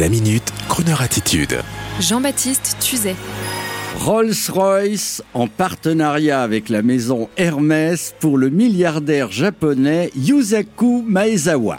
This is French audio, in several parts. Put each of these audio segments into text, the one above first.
La minute, Kroneur attitude. Jean-Baptiste Tuzet. Rolls-Royce en partenariat avec la maison Hermès pour le milliardaire japonais Yusaku Maezawa.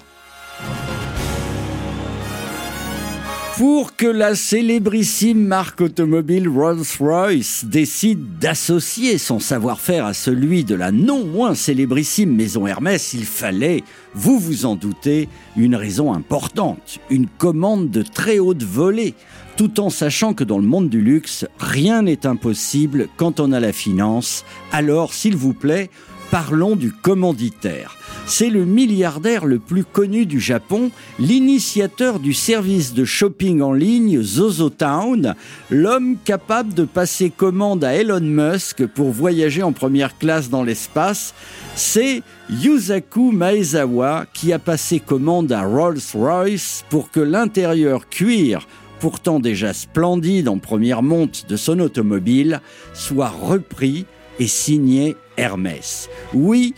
Pour que la célébrissime marque automobile Rolls-Royce décide d'associer son savoir-faire à celui de la non moins célébrissime maison Hermès, il fallait, vous vous en doutez, une raison importante, une commande de très haute volée, tout en sachant que dans le monde du luxe, rien n'est impossible quand on a la finance. Alors, s'il vous plaît, parlons du commanditaire. C'est le milliardaire le plus connu du Japon, l'initiateur du service de shopping en ligne ZozoTown, l'homme capable de passer commande à Elon Musk pour voyager en première classe dans l'espace. C'est Yusaku Maezawa qui a passé commande à Rolls-Royce pour que l'intérieur cuir pourtant déjà splendide en première monte de son automobile, soit repris et signé Hermès. Oui,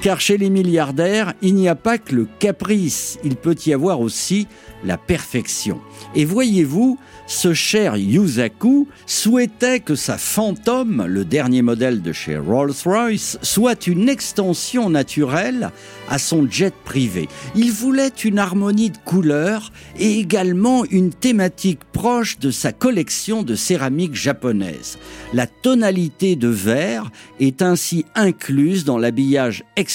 car chez les milliardaires, il n'y a pas que le caprice, il peut y avoir aussi la perfection. Et voyez-vous, ce cher Yusaku souhaitait que sa Phantom, le dernier modèle de chez Rolls-Royce, soit une extension naturelle à son jet privé. Il voulait une harmonie de couleurs et également une thématique proche de sa collection de céramique japonaise. La tonalité de vert est ainsi incluse dans l'habillage extérieur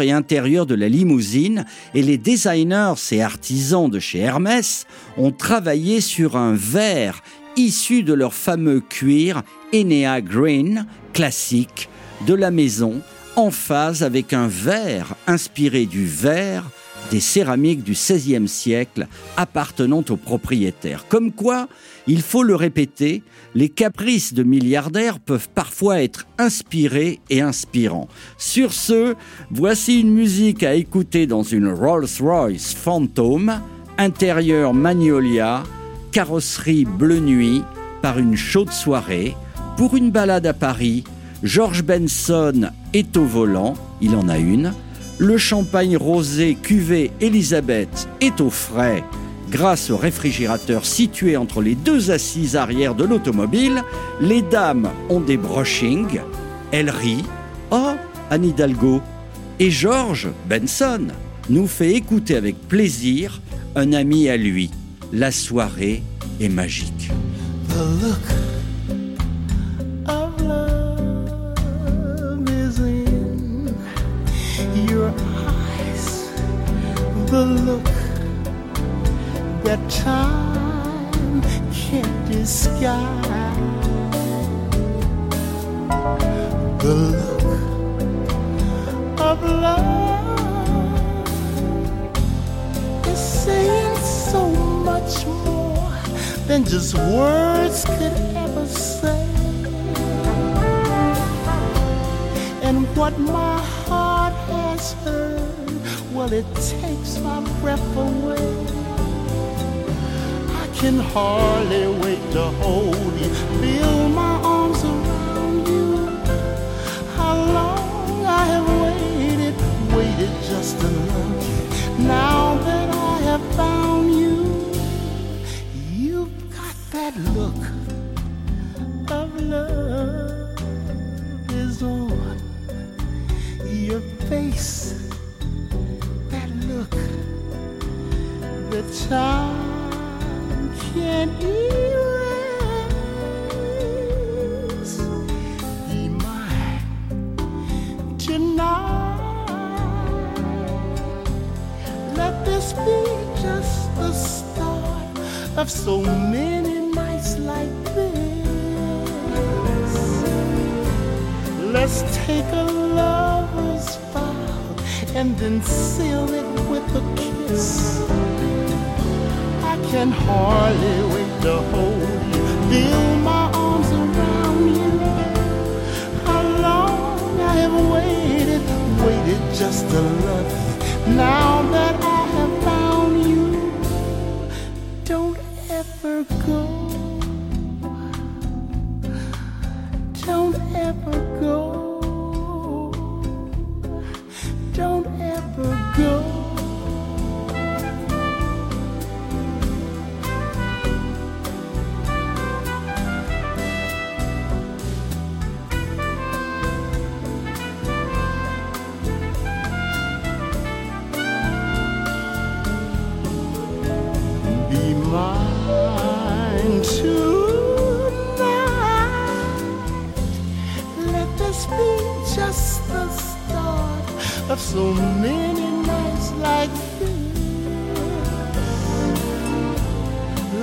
et intérieur de la limousine et les designers et artisans de chez Hermès ont travaillé sur un vert issu de leur fameux cuir Enea Green classique de la maison en phase avec un verre inspiré du verre des céramiques du XVIe siècle appartenant aux propriétaires. Comme quoi, il faut le répéter, les caprices de milliardaires peuvent parfois être inspirés et inspirants. Sur ce, voici une musique à écouter dans une Rolls-Royce Phantom, intérieur Magnolia, carrosserie bleu nuit, par une chaude soirée, pour une balade à Paris, George Benson est au volant, il en a une, le champagne rosé cuvée Elisabeth est au frais grâce au réfrigérateur situé entre les deux assises arrière de l'automobile. Les dames ont des brushings, elles rient. Oh, Anne Hidalgo Et George Benson nous fait écouter avec plaisir un ami à lui. La soirée est magique. The look of love is saying so much more than just words could ever say. And what my heart has heard well, it takes my breath away. I can hardly wait to hold you, look of love is on your face That look, the time can't erase. Be mine tonight. Let this be just the start of so many nights like this. Let's take a lover's vow and then seal it with a kiss I can hardly wait to hold you, feel my arms around you. How long I have waited, waited just to love you. Now that I have found you, don't ever go. Don't ever go. Don't ever go. Be mine too. Just the start of so many nights like this.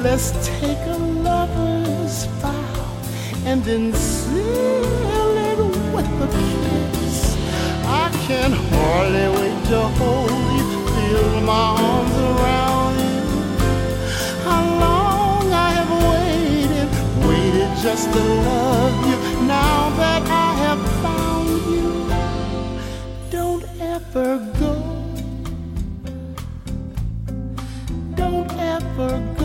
Let's take a lover's vow and then seal it with a kiss. I can hardly wait to hold you, feel my arms around you. How long I have waited, waited just to love forgot.